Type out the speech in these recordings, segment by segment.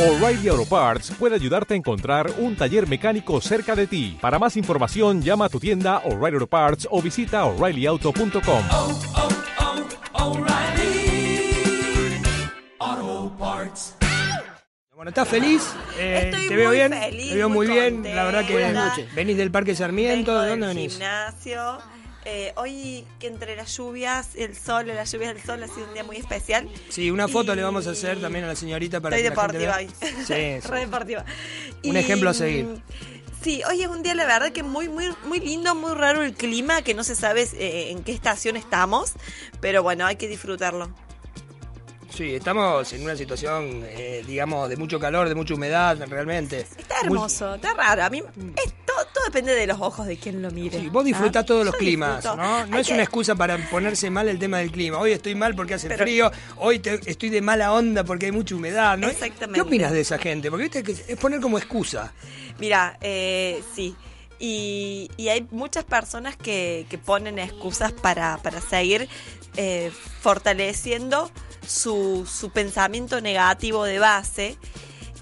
O'Reilly Auto Parts puede ayudarte a encontrar un taller mecánico cerca de ti. Para más información, llama a tu tienda O'Reilly Auto Parts o visita oreillyauto.com. oh, oh. Bueno, ¿estás feliz? Eh, Estoy ¿Te veo muy bien? feliz, Te veo muy, muy bien. La verdad que. Buenas noches. venís del Parque Sarmiento. Vengo ¿De dónde venís? gimnasio. Eh, hoy que entre las lluvias, el sol, las lluvias del sol ha sido un día muy especial. Sí, una foto Y- le vamos a hacer también a la señorita para Estoy que la gente deportiva hoy. Sí, sí. Re deportiva. Un ejemplo a seguir. Sí, hoy es un día, la verdad, que muy, muy, muy lindo, muy raro el clima, que no se sabe eh, en qué estación estamos, pero bueno, hay que disfrutarlo. Sí, estamos en una situación, eh, digamos, de mucho calor, de mucha humedad, realmente. Está Muy- hermoso, está raro. A mí, es, todo, todo depende de los ojos de quien lo mire. Sí, vos disfrutás ¿Ah? todos los Yo climas, disfruto. ¿no? No Hay es que- una excusa para ponerse mal el tema del clima. Hoy estoy mal porque hace Pero- frío, hoy te- estoy de mala onda porque hay mucha humedad, ¿no? Exactamente. ¿Qué opinas de esa gente? Porque viste que es poner como excusa. Mira, eh, sí. Y, y hay muchas personas que, que ponen excusas para, para seguir eh, fortaleciendo su, su pensamiento negativo de base.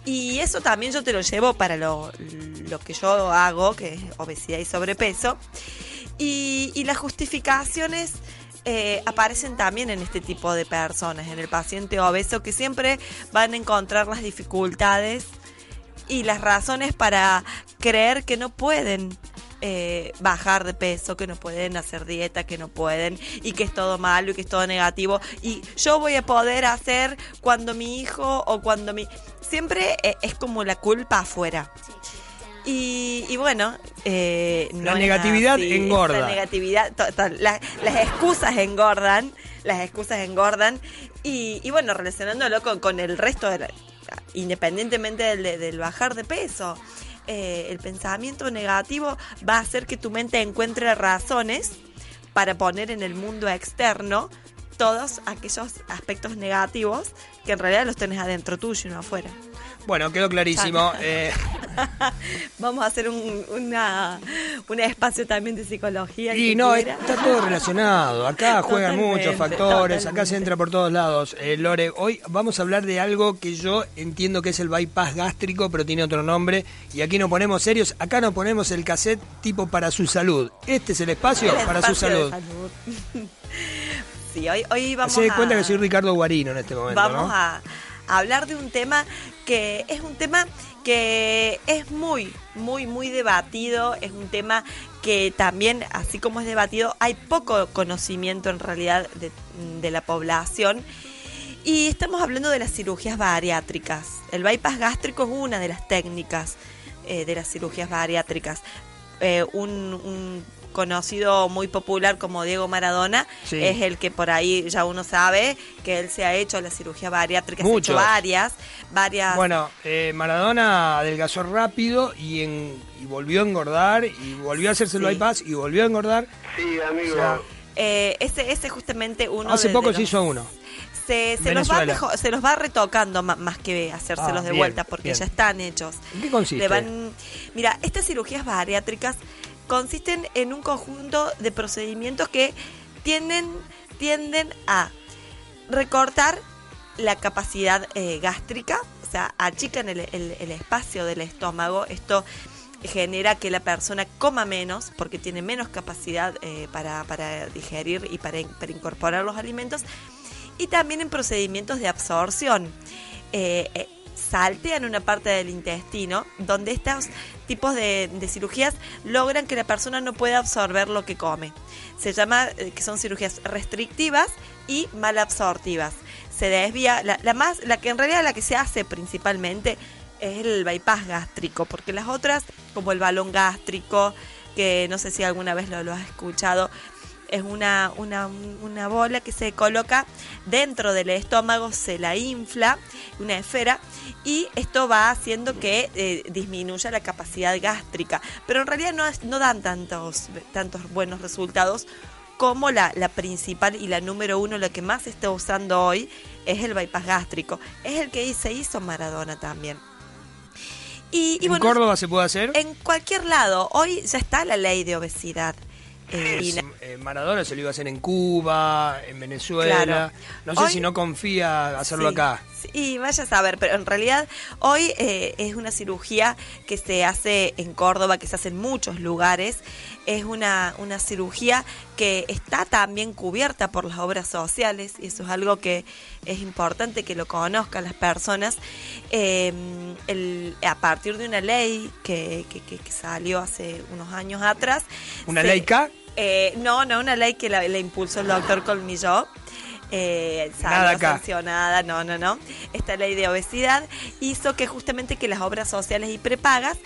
Y eso también yo te lo llevo para lo, lo que yo hago, que es obesidad y sobrepeso. Y, las justificaciones eh, aparecen también en este tipo de personas, en el paciente obeso, que siempre van a encontrar las dificultades y las razones para creer que no pueden eh, bajar de peso, que no pueden hacer dieta, que no pueden y que es todo malo y que es todo negativo y yo voy a poder hacer cuando mi hijo o cuando mi... Siempre eh, es como la culpa afuera. Y, y bueno, eh, no La negatividad así, engorda. esa negatividad, total, la- las excusas engordan, las excusas engordan y, y bueno, relacionándolo con, con el resto, de la- independientemente del, del bajar de peso, eh, el pensamiento negativo va a hacer que tu mente encuentre razones para poner en el mundo externo todos aquellos aspectos negativos que en realidad los tenés adentro tuyo y no afuera. Bueno, quedó clarísimo. Eh, Vamos a hacer un, una, un espacio también de psicología. y no, quiera. está todo relacionado. Acá juegan Totalmente, muchos factores, acá se entra por todos lados. Eh, Lore, hoy vamos a hablar de algo que yo entiendo que es el bypass gástrico, pero tiene otro nombre. Y aquí nos ponemos serios, acá nos ponemos el cassette tipo para su salud. Este es el espacio El para su espacio salud. sí, hoy, hoy vamos Se a... cuenta que soy Ricardo Guarino en este momento, vamos ¿no? a hablar de un tema que es un tema que es muy, muy, muy debatido, es un tema que también, así como es debatido, hay poco conocimiento en realidad de, la población. Y estamos hablando de las cirugías bariátricas. El bypass gástrico es una de las técnicas eh, de las cirugías bariátricas. Eh, un conocido muy popular como Diego Maradona Sí. es el que por ahí ya uno sabe que él se ha hecho la cirugía bariátrica, se ha hecho varias, varias. Bueno, eh, Maradona adelgazó rápido y, en- y volvió a engordar y volvió a hacerse el Sí. bypass y volvió a engordar. Sí, amigo. O sea, Eh, ese, ese es justamente uno hace de- poco de se los- hizo uno. Se, se los va se los va retocando más que hacérselos Ah, de bien, vuelta porque bien. ya están hechos. ¿En qué consiste? Le van- mira, estas cirugías bariátricas consisten en un conjunto de procedimientos que tienden, tienden a recortar la capacidad eh, gástrica, o sea, achican el, el- espacio del estómago. Esto genera que la persona coma menos porque tiene menos capacidad eh, para, para digerir y para, para incorporar los alimentos. Y también en procedimientos de absorción. Eh, saltean una parte del intestino donde estos tipos de, cirugías logran que la persona no pueda absorber lo que come. Se llama eh, que son cirugías restrictivas y malabsortivas. Se desvía, la, la más, la que en realidad la que se hace principalmente es el bypass gástrico, porque las otras, como el balón gástrico, que no sé si alguna vez lo, lo has escuchado, es una, una, una bola que se coloca dentro del estómago, se la infla, una esfera, y esto va haciendo que eh, disminuya la capacidad gástrica. Pero en realidad no, no dan tantos, tantos buenos resultados como la, la principal y la número uno, la que más se está usando hoy, es el bypass gástrico. Es el que se hizo Maradona también. Y, y ¿En bueno, Córdoba se puede hacer? en cualquier lado, hoy ya está la ley de obesidad. Eh, y Es- la- Maradona se lo iba a hacer en Cuba, en Venezuela. Claro. No sé Hoy- si no confía hacerlo Sí, acá. Y vaya a saber, pero en realidad hoy eh, es una cirugía que se hace en Córdoba, que se hace en muchos lugares. Es una, una cirugía que está también cubierta por las obras sociales y eso es algo que es importante que lo conozcan las personas. Eh, el- a partir de una ley que, que- que- que salió hace unos años atrás. ¿Una se- ley K? Eh, no, no, una ley que la, la impulsó el doctor Colmilló. Eh, acá. sancionada, no, no, no. Esta ley de obesidad hizo que justamente que las obras sociales y prepagas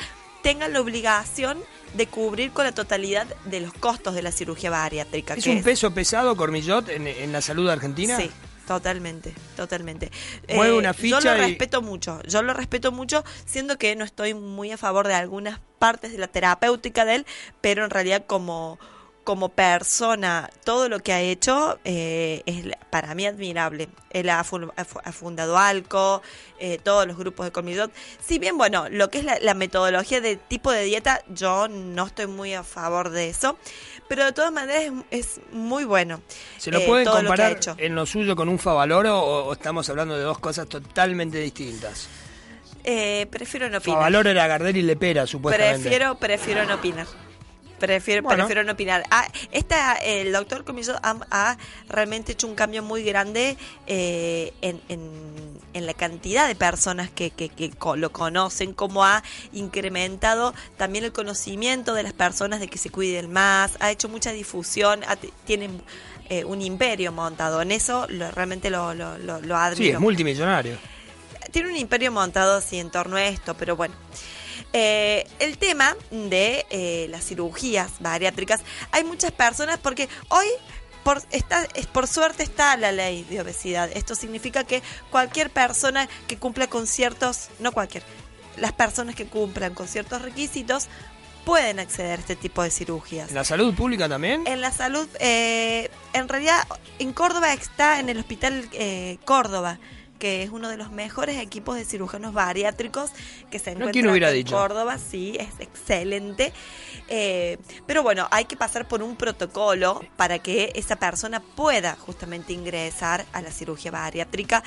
tengan la obligación de cubrir con la totalidad de los costos de la cirugía bariátrica. ¿Es que un peso pesado, Cormillot, en, en la salud argentina? Sí, totalmente, totalmente. Mueve Eh, una Yo ficha lo y- respeto mucho, yo lo respeto mucho, siendo que no estoy muy a favor de algunas partes de la terapéutica de él, pero en realidad como como persona, todo lo que ha hecho eh, es para mí admirable. Él ha, fu- ha fu- ha fundado Alco, eh, todos los grupos de Colmillot. Si bien, bueno, lo que es la, la metodología de tipo de dieta, yo no estoy muy a favor de eso, pero de todas maneras es, es muy bueno. ¿Se lo eh, pueden lo comparar en lo suyo con un Favaloro o, o estamos hablando de dos cosas totalmente distintas? Eh, prefiero no opinar. Favaloro era Gardel y Lepera, supuestamente. Prefiero, prefiero no opinar. Prefiero, Bueno. prefiero no opinar. Ah, esta, el doctor Comillo ha, ha realmente hecho un cambio muy grande eh, en, en- en la cantidad de personas que, que- que lo conocen, cómo ha incrementado también el conocimiento de las personas de que se cuiden más, ha hecho mucha difusión, ha- tiene eh, un imperio montado. En eso lo- realmente lo, lo, lo, lo admiro Sí, es multimillonario. tiene un imperio montado así en torno a esto, pero bueno. Eh, el tema de eh, las cirugías bariátricas, hay muchas personas porque hoy por, está, es, por suerte está la ley de obesidad. Esto significa que cualquier persona que cumpla con ciertos, no cualquier, las personas que cumplan con ciertos requisitos pueden acceder a este tipo de cirugías. ¿En la salud pública también? En la salud, eh, en realidad, en Córdoba está en el Hospital eh, Córdoba, que es uno de los mejores equipos de cirujanos bariátricos que se encuentra ¿quién hubiera acá en dicho? Córdoba. Sí, es excelente. Eh, pero bueno, hay que pasar por un protocolo para que esa persona pueda justamente ingresar a la cirugía bariátrica.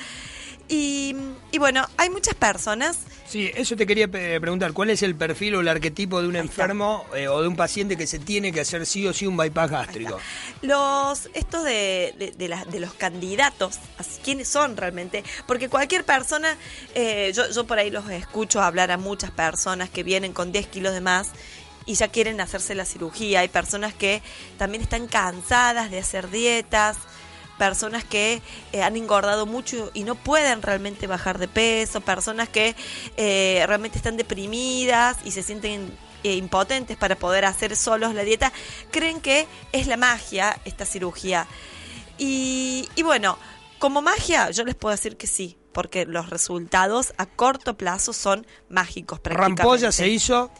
Y, y bueno, hay muchas personas. Sí, eso te quería pe- preguntar. ¿Cuál es el perfil o el arquetipo de un enfermo eh, o de un paciente que se tiene que hacer sí o sí un bypass gástrico? Los, estos de, de, de de los candidatos, quiénes son realmente, porque cualquier persona, eh, yo, yo por ahí los escucho hablar a muchas personas que vienen con 10 kilos de más y ya quieren hacerse la cirugía, hay personas que también están cansadas de hacer dietas, personas que eh, han engordado mucho y no pueden realmente bajar de peso, personas que eh, realmente están deprimidas y se sienten eh, impotentes para poder hacer solos la dieta, creen que es la magia esta cirugía. Y, y bueno, como magia yo les puedo decir que sí, porque los resultados a corto plazo son mágicos. Rampolla se hizo.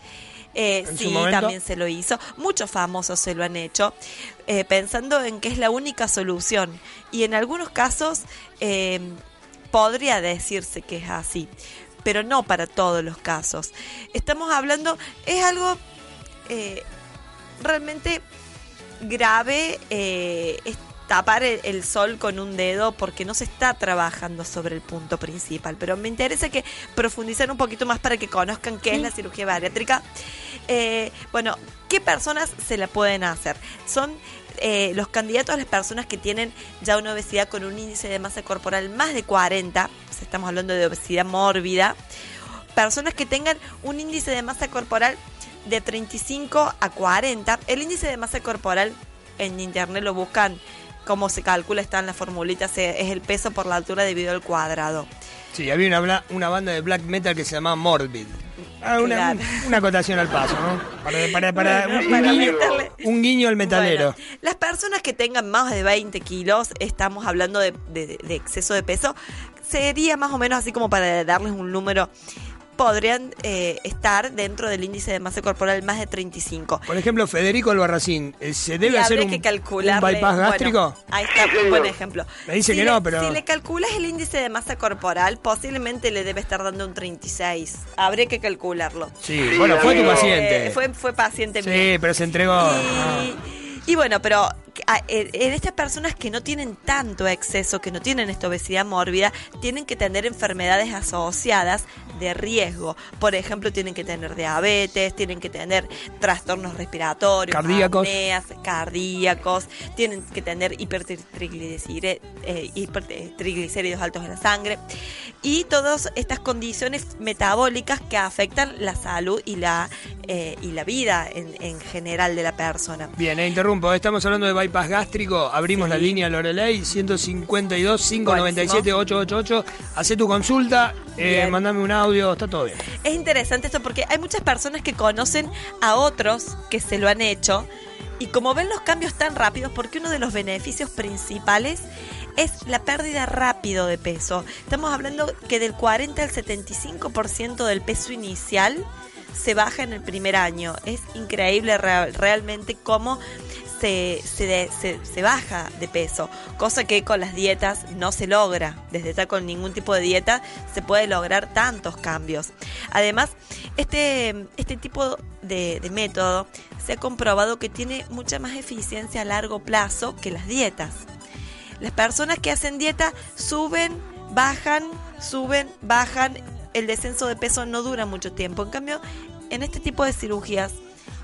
Eh, sí, también se lo hizo. Muchos famosos se lo han hecho, eh, pensando en que es la única solución. Y en algunos casos eh, podría decirse que es así, pero no para todos los casos. Estamos hablando, es algo eh, realmente grave, eh, es tapar el, el sol con un dedo porque no se está trabajando sobre el punto principal. Pero me interesa que profundizar un poquito más para que conozcan qué es la cirugía bariátrica. Eh, bueno, ¿qué personas se la pueden hacer? Son eh, los candidatos a las personas que tienen ya una obesidad con un índice de masa corporal más de 40, o sea, estamos hablando de obesidad mórbida, personas que tengan un índice de masa corporal de 35 a 40. El índice de masa corporal en internet lo buscan, cómo se calcula, está en la formulita, es el peso por la altura dividido al cuadrado. Sí, había una, bla- una banda de black metal que se llamaba Morbid. Ah, una, Claro. una acotación al paso, ¿no? Para, para, para- Bueno, un, para guiño, meterle- un guiño al metalero. Bueno, las personas que tengan más de 20 kilos, estamos hablando de, de- de exceso de peso, sería más o menos así como para darles un número, podrían eh, estar dentro del índice de masa corporal más de 35. Por ejemplo, Federico Albarracín, eh, ¿se debe Y hacer un, que un calcularle, bypass bueno, gástrico? ahí está, un buen ejemplo. Me dice Si que le- no, pero- Si le calculas el índice de masa corporal, posiblemente le debe estar dando un 36. Habría que calcularlo. Sí, bueno, fue tu Eh, paciente. Fue, fue paciente mío. Sí, pero se entregó. Ah. Y, bueno, pero en en estas personas que no tienen tanto exceso, que no tienen esta obesidad mórbida, tienen que tener enfermedades asociadas de riesgo. Por ejemplo, tienen que tener diabetes, tienen que tener trastornos respiratorios, Cardíacos. apneas, cardíacos, tienen que tener eh, hipertriglicéridos altos en la sangre y todas estas condiciones metabólicas que afectan la salud y la eh, y la vida en, en general de la persona. Bien, eh, interrumpo. Estamos hablando de bypass gástrico. Abrimos Sí. la línea Lorelei 152 597 888. Hacé tu consulta, eh, mandame un audio, está todo bien. Es interesante esto porque hay muchas personas que conocen a otros que se lo han hecho y como ven los cambios tan rápidos, porque uno de los beneficios principales es la pérdida rápido de peso. Estamos hablando que del 40 al 75% del peso inicial se baja en el primer año. Es increíble real- realmente cómo se, de- se- baja de peso, cosa que con las dietas no se logra. Desde ya con ningún tipo de dieta se puede lograr tantos cambios. Además, este, este tipo de método se ha comprobado que tiene mucha más eficiencia a largo plazo que las dietas. Las personas que hacen dieta suben, bajan, suben, bajan. El descenso de peso no dura mucho tiempo. En cambio, en este tipo de cirugías,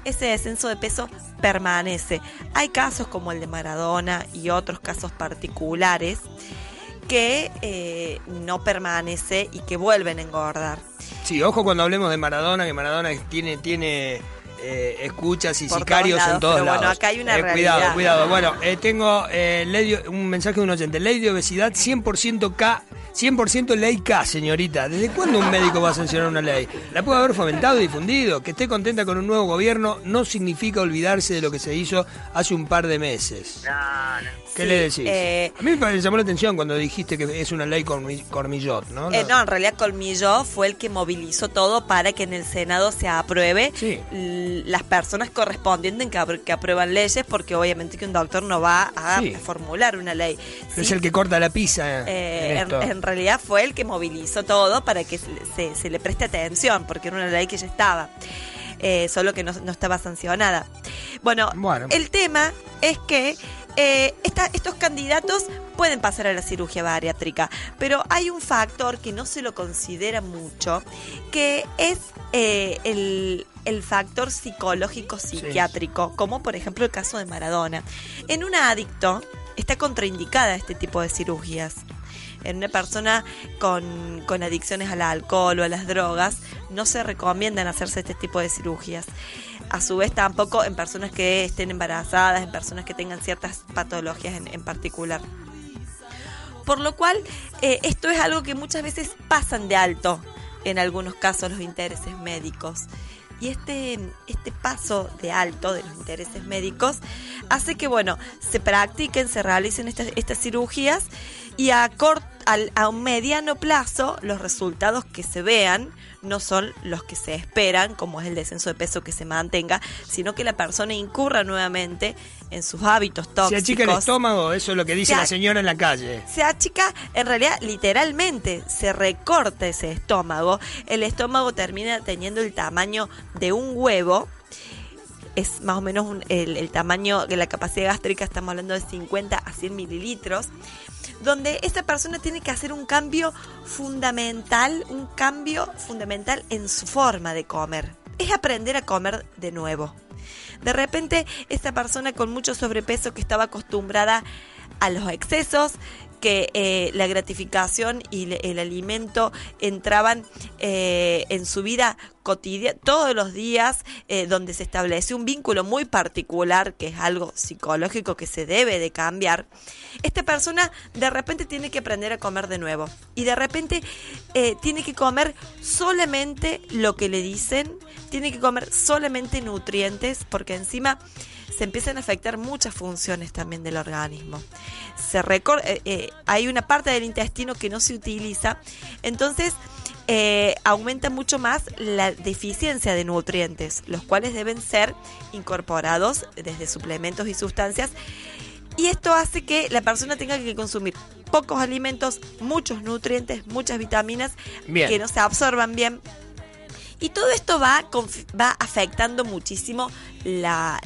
ese descenso de peso permanece. Hay casos como el de Maradona y otros casos particulares que eh, no permanece y que vuelven a engordar. Sí, ojo cuando hablemos de Maradona, que Maradona tiene, tiene eh, escuchas y Por sicarios todos lados, en todos pero lados. bueno, acá hay una Eh, realidad. Cuidado, cuidado. Bueno, eh, tengo eh, ley un mensaje de un oyente. Ley de obesidad 100% K, 100% ley K, señorita. ¿Desde cuándo un médico va a sancionar una ley? La puede haber fomentado y difundido. Que esté contenta con un nuevo gobierno no significa olvidarse de lo que se hizo hace un par de meses. ¿Qué Sí, le decís? eh, a mí me llamó la atención cuando dijiste que es una ley cormi- cormillot, ¿no? Eh, no, en realidad Colmillo fue el que movilizó todo para que en el Senado se apruebe Sí. Las personas correspondientes que, apr- que aprueban leyes, porque obviamente que un doctor no va a Sí. formular una ley. Es Sí, el que corta la pizza. eh, en en, realidad fue el que movilizó todo para que se, se- se le preste atención, porque era una ley que ya estaba, eh, solo que no, no estaba sancionada. Bueno, Bueno. el tema es que eh, esta- estos candidatos pueden pasar a la cirugía bariátrica, pero hay un factor que no se lo considera mucho, que es eh, el, el factor psicológico psiquiátrico, como por ejemplo el caso de Maradona. En un adicto está contraindicada este tipo de cirugías. En una persona con, con adicciones al alcohol o a las drogas, no se recomiendan hacerse este tipo de cirugías. A su vez, tampoco en personas que estén embarazadas, en personas que tengan ciertas patologías en, en particular. Por lo cual, eh, esto es algo que muchas veces pasan de alto, en algunos casos, los intereses médicos. Y este, este paso de alto de los intereses médicos hace que, bueno, se practiquen, se realicen estas, estas cirugías y a, cort- al- a un mediano plazo los resultados que se vean no son los que se esperan, como es el descenso de peso que se mantenga, sino que la persona incurra nuevamente en sus hábitos Se tóxicos. achica el estómago, eso es lo que dice Se la señora en la calle. Se achica, en realidad, literalmente, se recorta ese estómago. El estómago termina teniendo el tamaño de un huevo. Es más o menos un- el, el tamaño de la capacidad gástrica, estamos hablando de 50 a 100 mililitros, donde esta persona tiene que hacer un cambio fundamental, un cambio fundamental en su forma de comer. Es aprender a comer de nuevo. De repente, esta persona con mucho sobrepeso que estaba acostumbrada a los excesos, que eh, la gratificación y el alimento entraban eh, en su vida cotidiana todos los días, eh, donde se establece un vínculo muy particular, que es algo psicológico que se debe de cambiar, esta persona de repente tiene que aprender a comer de nuevo. Y de repente tiene que comer solamente lo que le dicen, tiene que comer solamente nutrientes, porque encima se empiezan a afectar muchas funciones también del organismo. Se eh, eh, hay una parte del intestino que no se utiliza, entonces eh, aumenta mucho más la deficiencia de nutrientes, los cuales deben ser incorporados desde suplementos y sustancias. Y esto hace que la persona tenga que consumir pocos alimentos, muchos nutrientes, muchas vitaminas Bien. que no se absorban bien. Y todo esto va, va afectando muchísimo la,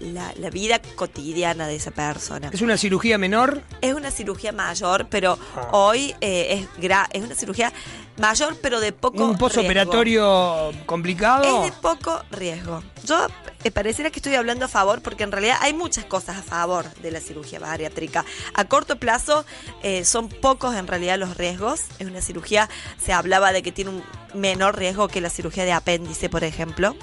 la, la vida cotidiana de esa persona. ¿Es una cirugía menor? Es una cirugía mayor, pero Ah. hoy eh, es, gra- es una cirugía mayor, pero de poco ¿Un posoperatorio riesgo. complicado? Es de poco riesgo. Yo eh, pareciera que estoy hablando a favor, porque en realidad hay muchas cosas a favor de la cirugía bariátrica. A corto plazo eh, son pocos en realidad los riesgos. Es una cirugía, se hablaba de que tiene un menor riesgo que la cirugía de apéndice, por ejemplo.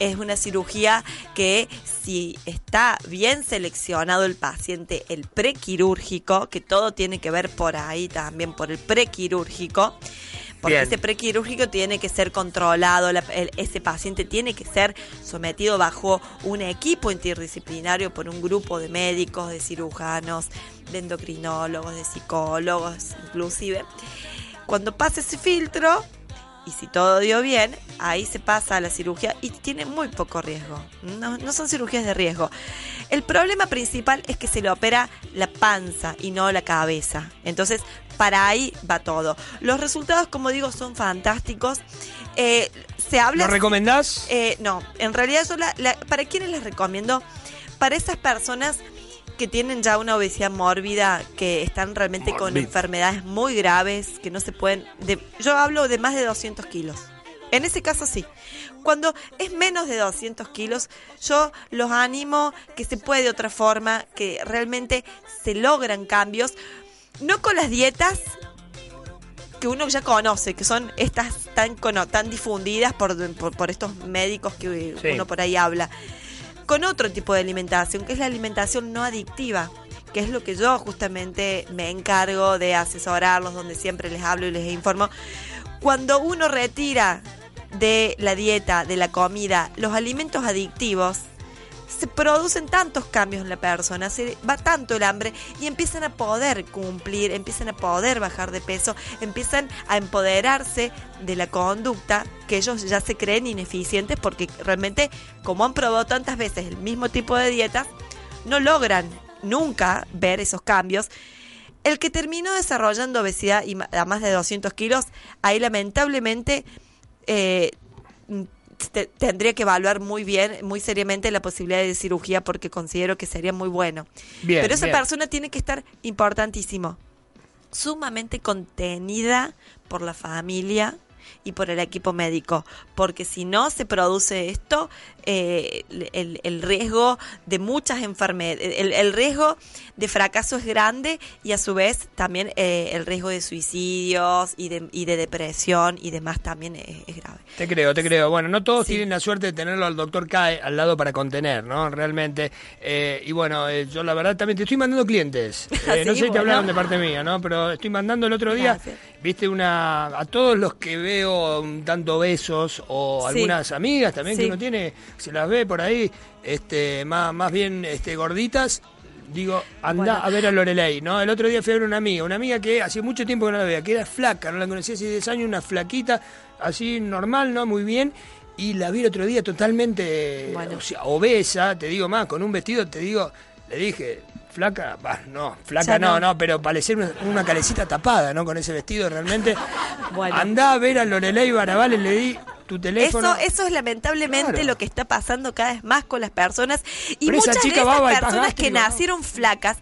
Es una cirugía que si está bien seleccionado el paciente, el prequirúrgico, que todo tiene que ver por ahí también, por el prequirúrgico, porque Bien. ese prequirúrgico tiene que ser controlado, la- el- ese paciente tiene que ser sometido bajo un equipo interdisciplinario por un grupo de médicos, de cirujanos, de endocrinólogos, de psicólogos, inclusive. Cuando pasa ese filtro, y si todo dio bien, ahí se pasa a la cirugía y tiene muy poco riesgo. No, no son cirugías de riesgo. El problema principal es que se le opera la panza y no la cabeza. Entonces, para ahí va todo. Los resultados, como digo, son fantásticos. Eh, se habla... ¿Lo recomendás? Eh, no, en realidad yo la, la- ¿para quiénes les recomiendo? Para esas personas que tienen ya una obesidad mórbida, que están realmente con enfermedades muy graves, que no se pueden... de- yo hablo de más de 200 kilos. En ese caso sí. Cuando es menos de 200 kilos, yo los animo que se puede de otra forma, que realmente se logran cambios, no con las dietas que uno ya conoce, que son estas tan, tan difundidas por, por, por estos médicos que Sí. uno por ahí habla, con otro tipo de alimentación, que es la alimentación no adictiva, que es lo que yo justamente me encargo de asesorarlos, donde siempre les hablo y les informo. Cuando uno retira de la dieta, de la comida, los alimentos adictivos, se producen tantos cambios en la persona, se va tanto el hambre y empiezan a poder cumplir, empiezan a poder bajar de peso, empiezan a empoderarse de la conducta que ellos ya se creen ineficientes porque realmente como han probado tantas veces el mismo tipo de dietas, no logran nunca ver esos cambios. El que terminó desarrollando obesidad a más de 200 kilos, ahí lamentablemente eh, te- tendría que evaluar muy bien, muy seriamente la posibilidad de cirugía porque considero que sería muy bueno. Bien, Pero esa bien. persona tiene que estar importantísimo, sumamente contenida por la familia y por el equipo médico, porque si no se produce esto, eh, el, el riesgo de muchas enfermedades, el, el riesgo de fracaso es grande y a su vez también eh, el riesgo de suicidios y de, y de depresión y demás también es, es grave. Te creo, te creo. Bueno, no todos Sí. tienen la suerte de tenerlo al doctor Cae al lado para contener, ¿no? Realmente. Eh, y bueno, eh, yo la verdad también te estoy mandando clientes. Eh, no sé si te hablaron de parte mía, ¿no? Pero estoy mandando el otro día, Gracias. viste, una a todos los que veo tanto besos o Sí. algunas amigas también que uno tiene, se las ve por ahí, este, más, más bien este, gorditas. Digo, anda Bueno. a ver a Lorelei, ¿no? El otro día fui a ver una amiga, una amiga que hacía mucho tiempo que no la veía, que era flaca, no la conocía hace 10 años, una flaquita, así normal, ¿no? Muy bien. Y la vi el otro día totalmente Bueno. o sea, obesa, te digo más, con un vestido, te digo, le dije, flaca, bah, no, flaca Ya no, no. pero parecer una, una calecita tapada, ¿no? Con ese vestido realmente. Bueno. Andá a ver a Lorelei Barabales, le di tu teléfono. Eso, eso es lamentablemente Claro. lo que está pasando cada vez más con las personas. Y Pero muchas de esas personas que nacieron flacas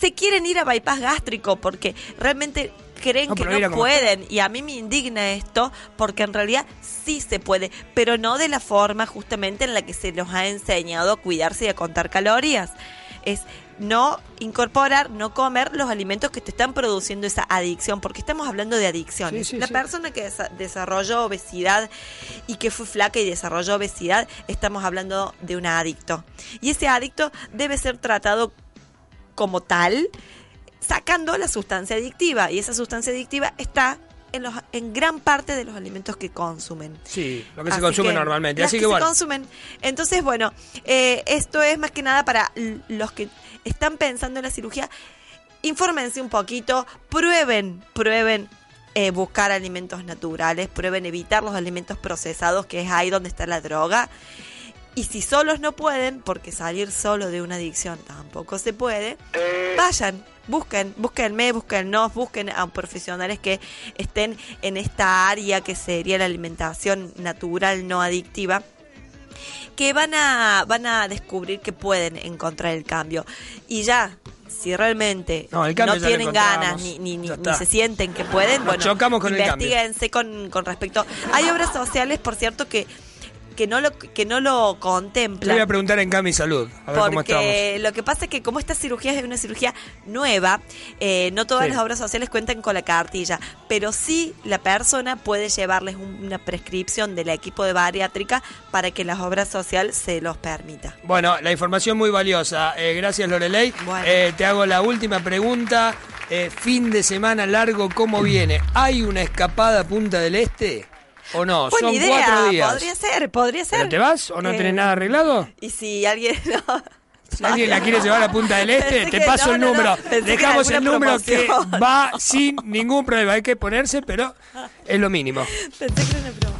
se quieren ir a bypass gástrico porque realmente creen No, que no pueden. Y a mí me indigna esto porque en realidad sí se puede, pero no de la forma justamente en la que se nos ha enseñado a cuidarse y a contar calorías. Es no incorporar, no comer los alimentos que te están produciendo esa adicción, porque estamos hablando de adicciones. Sí, sí, la sí. persona que desa- desarrolló obesidad y que fue flaca y desarrolló obesidad, estamos hablando de un adicto. Y ese adicto debe ser tratado como tal, sacando la sustancia adictiva. Y esa sustancia adictiva está en, los, en gran parte de los alimentos que consumen. Sí, lo que se consume que, normalmente. las Así que, que, se consumen. Entonces, bueno, eh, esto es más que nada para los que están pensando en la cirugía. Infórmense un poquito, prueben, prueben eh, buscar alimentos naturales, prueben evitar los alimentos procesados, que es ahí donde está la droga. Y si solos no pueden, porque salir solo de una adicción tampoco se puede, vayan, busquen, búsquenme, búsquennos, busquen a profesionales que estén en esta área que sería la alimentación natural no adictiva que van a, van a descubrir que pueden encontrar el cambio. Y ya, si realmente No, tienen ganas ni, ni, ni- ni se sienten que pueden, Nos bueno, chocamos con el cambio. investiguense con, con respecto. Hay obras sociales, por cierto, que, que, no, lo, que no lo Le contemplan. voy a preguntar en Cami Salud, a ver cómo estamos. Porque lo que pasa es que como esta cirugía es una cirugía nueva, eh, no todas Sí. las obras sociales cuentan con la cartilla, pero sí la persona puede llevarles un- una prescripción del equipo de bariátrica para que la obra social se los permita. Bueno, la información muy valiosa. Eh, gracias, Lorelei. Bueno. Eh, te hago la última pregunta. Eh, fin de semana largo, ¿cómo viene? ¿Hay una escapada a Punta del Este? ¿O no? Buena Son idea, cuatro días. podría ser, podría ser. ¿Pero te vas o no Eh, tenés nada arreglado? Y si alguien... no. Si alguien la quiere llevar a Punta del Este, Pensé te que- paso no, el no, no. número. Dejamos el número que va sin ningún problema. Hay que ponerse, pero es lo mínimo. Pensé que era una.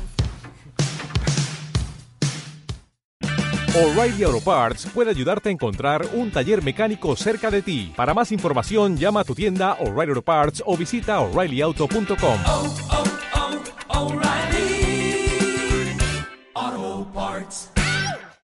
O'Reilly Auto Parts puede ayudarte a encontrar un taller mecánico cerca de ti. Para más información, llama a tu tienda O'Reilly Auto Parts o visita oreillyauto.com. oh, oh, Parts.